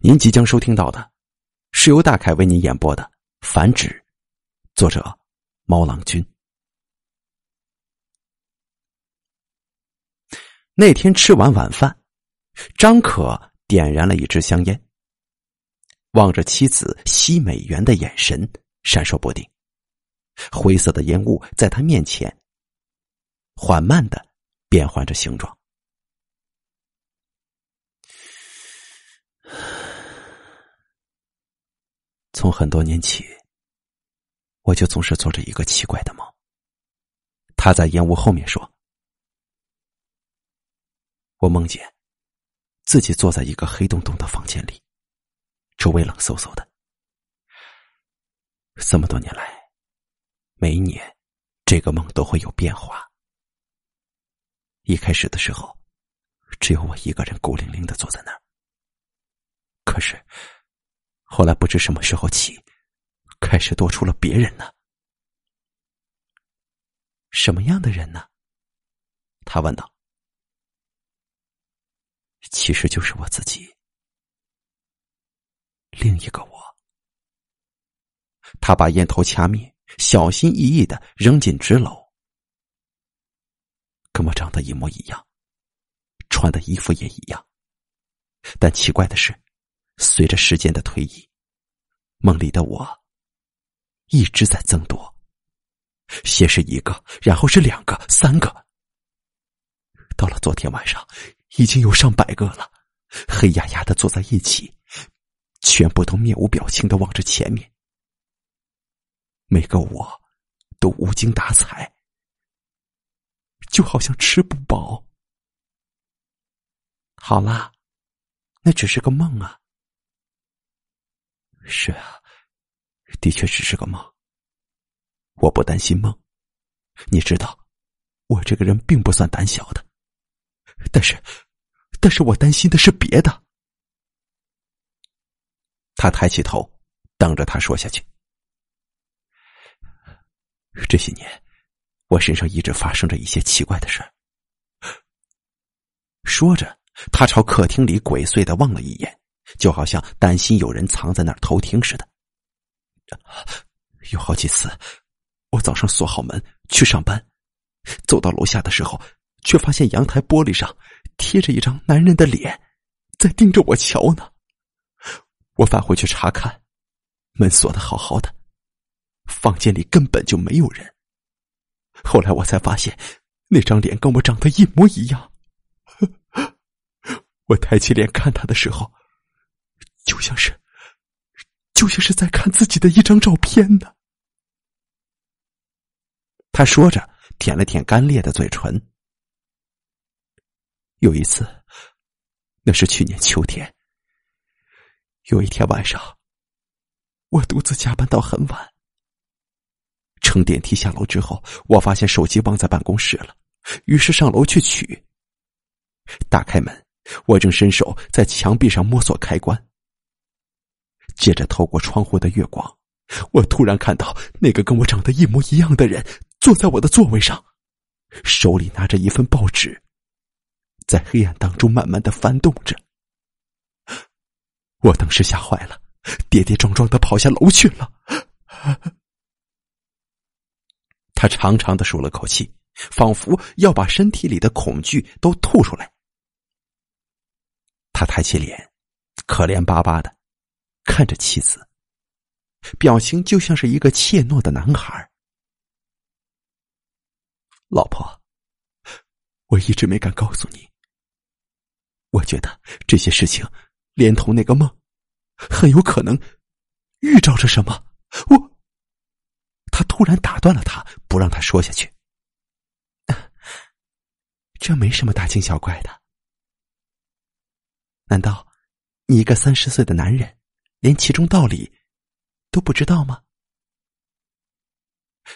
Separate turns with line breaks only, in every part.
您即将收听到的，是由大凯为您演播的《繁殖》，作者猫郎君。那天吃完晚饭，张可点燃了一支香烟，望着妻子西美元的眼神闪烁不定，灰色的烟雾在他面前缓慢的变换着形状。从很多年起，我就总是做着一个奇怪的梦。他在烟雾后面说：“我梦见自己坐在一个黑洞洞的房间里，周围冷飕飕的。这么多年来，每一年这个梦都会有变化。一开始的时候，只有我一个人孤零零的坐在那儿。可是……”后来不知什么时候起，开始多出了别人呢。什么样的人呢？他问道。其实就是我自己，另一个我。他把烟头掐灭，小心翼翼的扔进纸篓，跟我长得一模一样，穿的衣服也一样，但奇怪的是。随着时间的推移，梦里的我一直在增多，先是一个，然后是两个、三个，到了昨天晚上，已经有上百个了，黑压压的坐在一起，全部都面无表情的望着前面，每个我都无精打采，就好像吃不饱。好啦，那只是个梦啊。是啊，的确只是个梦。我不担心梦，你知道，我这个人并不算胆小的。但是，但是我担心的是别的。他抬起头，等着他说下去。这些年，我身上一直发生着一些奇怪的事。说着，他朝客厅里鬼祟的望了一眼。就好像担心有人藏在那儿偷听似的。有好几次，我早上锁好门去上班，走到楼下的时候，却发现阳台玻璃上贴着一张男人的脸，在盯着我瞧呢。我返回去查看，门锁的好好的，房间里根本就没有人。后来我才发现，那张脸跟我长得一模一样。我抬起脸看他的时候。就像是，就像是在看自己的一张照片呢。他说着，舔了舔干裂的嘴唇。有一次，那是去年秋天。有一天晚上，我独自加班到很晚，乘电梯下楼之后，我发现手机忘在办公室了，于是上楼去取。打开门，我正伸手在墙壁上摸索开关。借着透过窗户的月光，我突然看到那个跟我长得一模一样的人坐在我的座位上，手里拿着一份报纸，在黑暗当中慢慢的翻动着。我当时吓坏了，跌跌撞撞的跑下楼去了。他长长的舒了口气，仿佛要把身体里的恐惧都吐出来。他抬起脸，可怜巴巴的。看着妻子，表情就像是一个怯懦的男孩。老婆，我一直没敢告诉你。我觉得这些事情，连同那个梦，很有可能预兆着什么。我，他突然打断了他，不让他说下去。这没什么大惊小怪的。难道你一个三十岁的男人？连其中道理都不知道吗？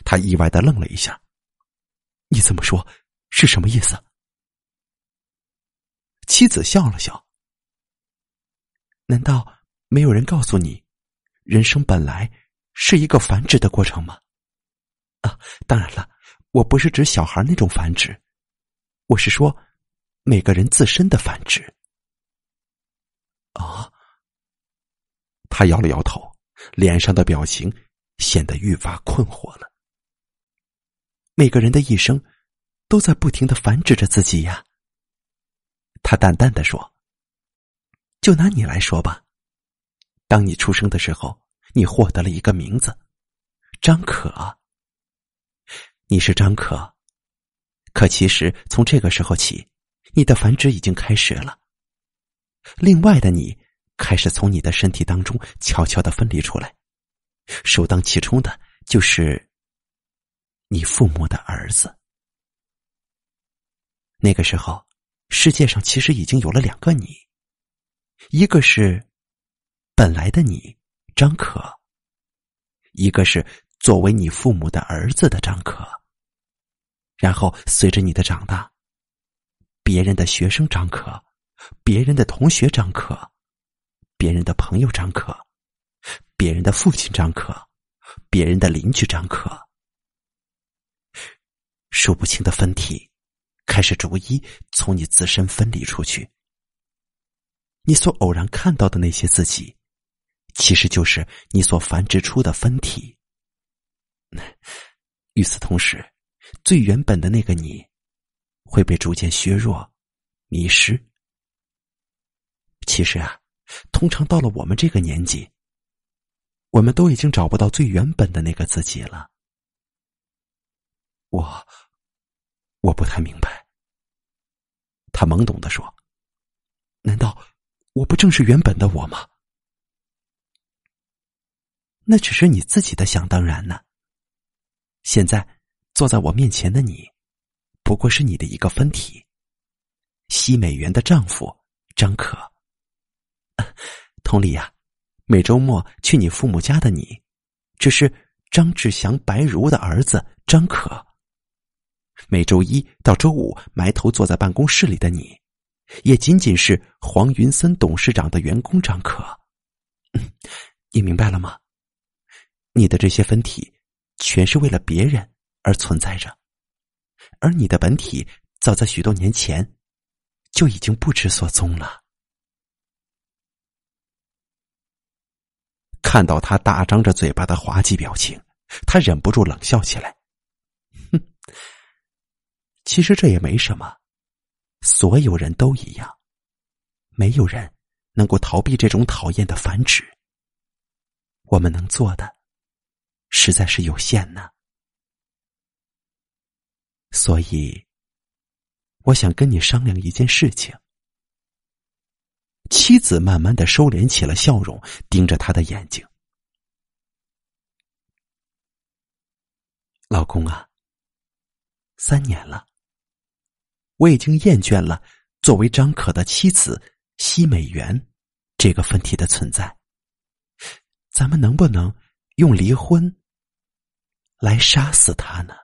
他意外的愣了一下。你怎么说？是什么意思？妻子笑了笑。难道没有人告诉你，人生本来是一个繁殖的过程吗？啊，当然了，我不是指小孩那种繁殖，我是说每个人自身的繁殖。啊。他摇了摇头，脸上的表情显得愈发困惑了。每个人的一生，都在不停的繁殖着自己呀。他淡淡的说：“就拿你来说吧，当你出生的时候，你获得了一个名字，张可。你是张可，可其实从这个时候起，你的繁殖已经开始了。另外的你开始从你的身体当中悄悄的分离出来，首当其冲的就是你父母的儿子。那个时候。”世界上其实已经有了两个你，一个是本来的你张可，一个是作为你父母的儿子的张可。然后随着你的长大，别人的学生张可，别人的同学张可，别人的朋友张可，别人的父亲张可，别人的邻居张可，数不清的分体。开始逐一从你自身分离出去。你所偶然看到的那些自己，其实就是你所繁殖出的分体。与此同时，最原本的那个你，会被逐渐削弱、迷失。其实啊，通常到了我们这个年纪，我们都已经找不到最原本的那个自己了。我，我不太明白。他懵懂的说：“难道我不正是原本的我吗？那只是你自己的想当然呢。现在坐在我面前的你，不过是你的一个分体。西美元的丈夫张可，同理呀，每周末去你父母家的你，只是张志祥、白如的儿子张可。”每周一到周五埋头坐在办公室里的你，也仅仅是黄云森董事长的员工张可。你明白了吗？你的这些分体，全是为了别人而存在着，而你的本体早在许多年前就已经不知所踪了。看到他大张着嘴巴的滑稽表情，他忍不住冷笑起来。哼。其实这也没什么，所有人都一样，没有人能够逃避这种讨厌的繁殖。我们能做的实在是有限呢，所以我想跟你商量一件事情。妻子慢慢的收敛起了笑容，盯着他的眼睛，老公啊，三年了。我已经厌倦了作为张可的妻子西美媛这个分体的存在。咱们能不能用离婚来杀死他呢？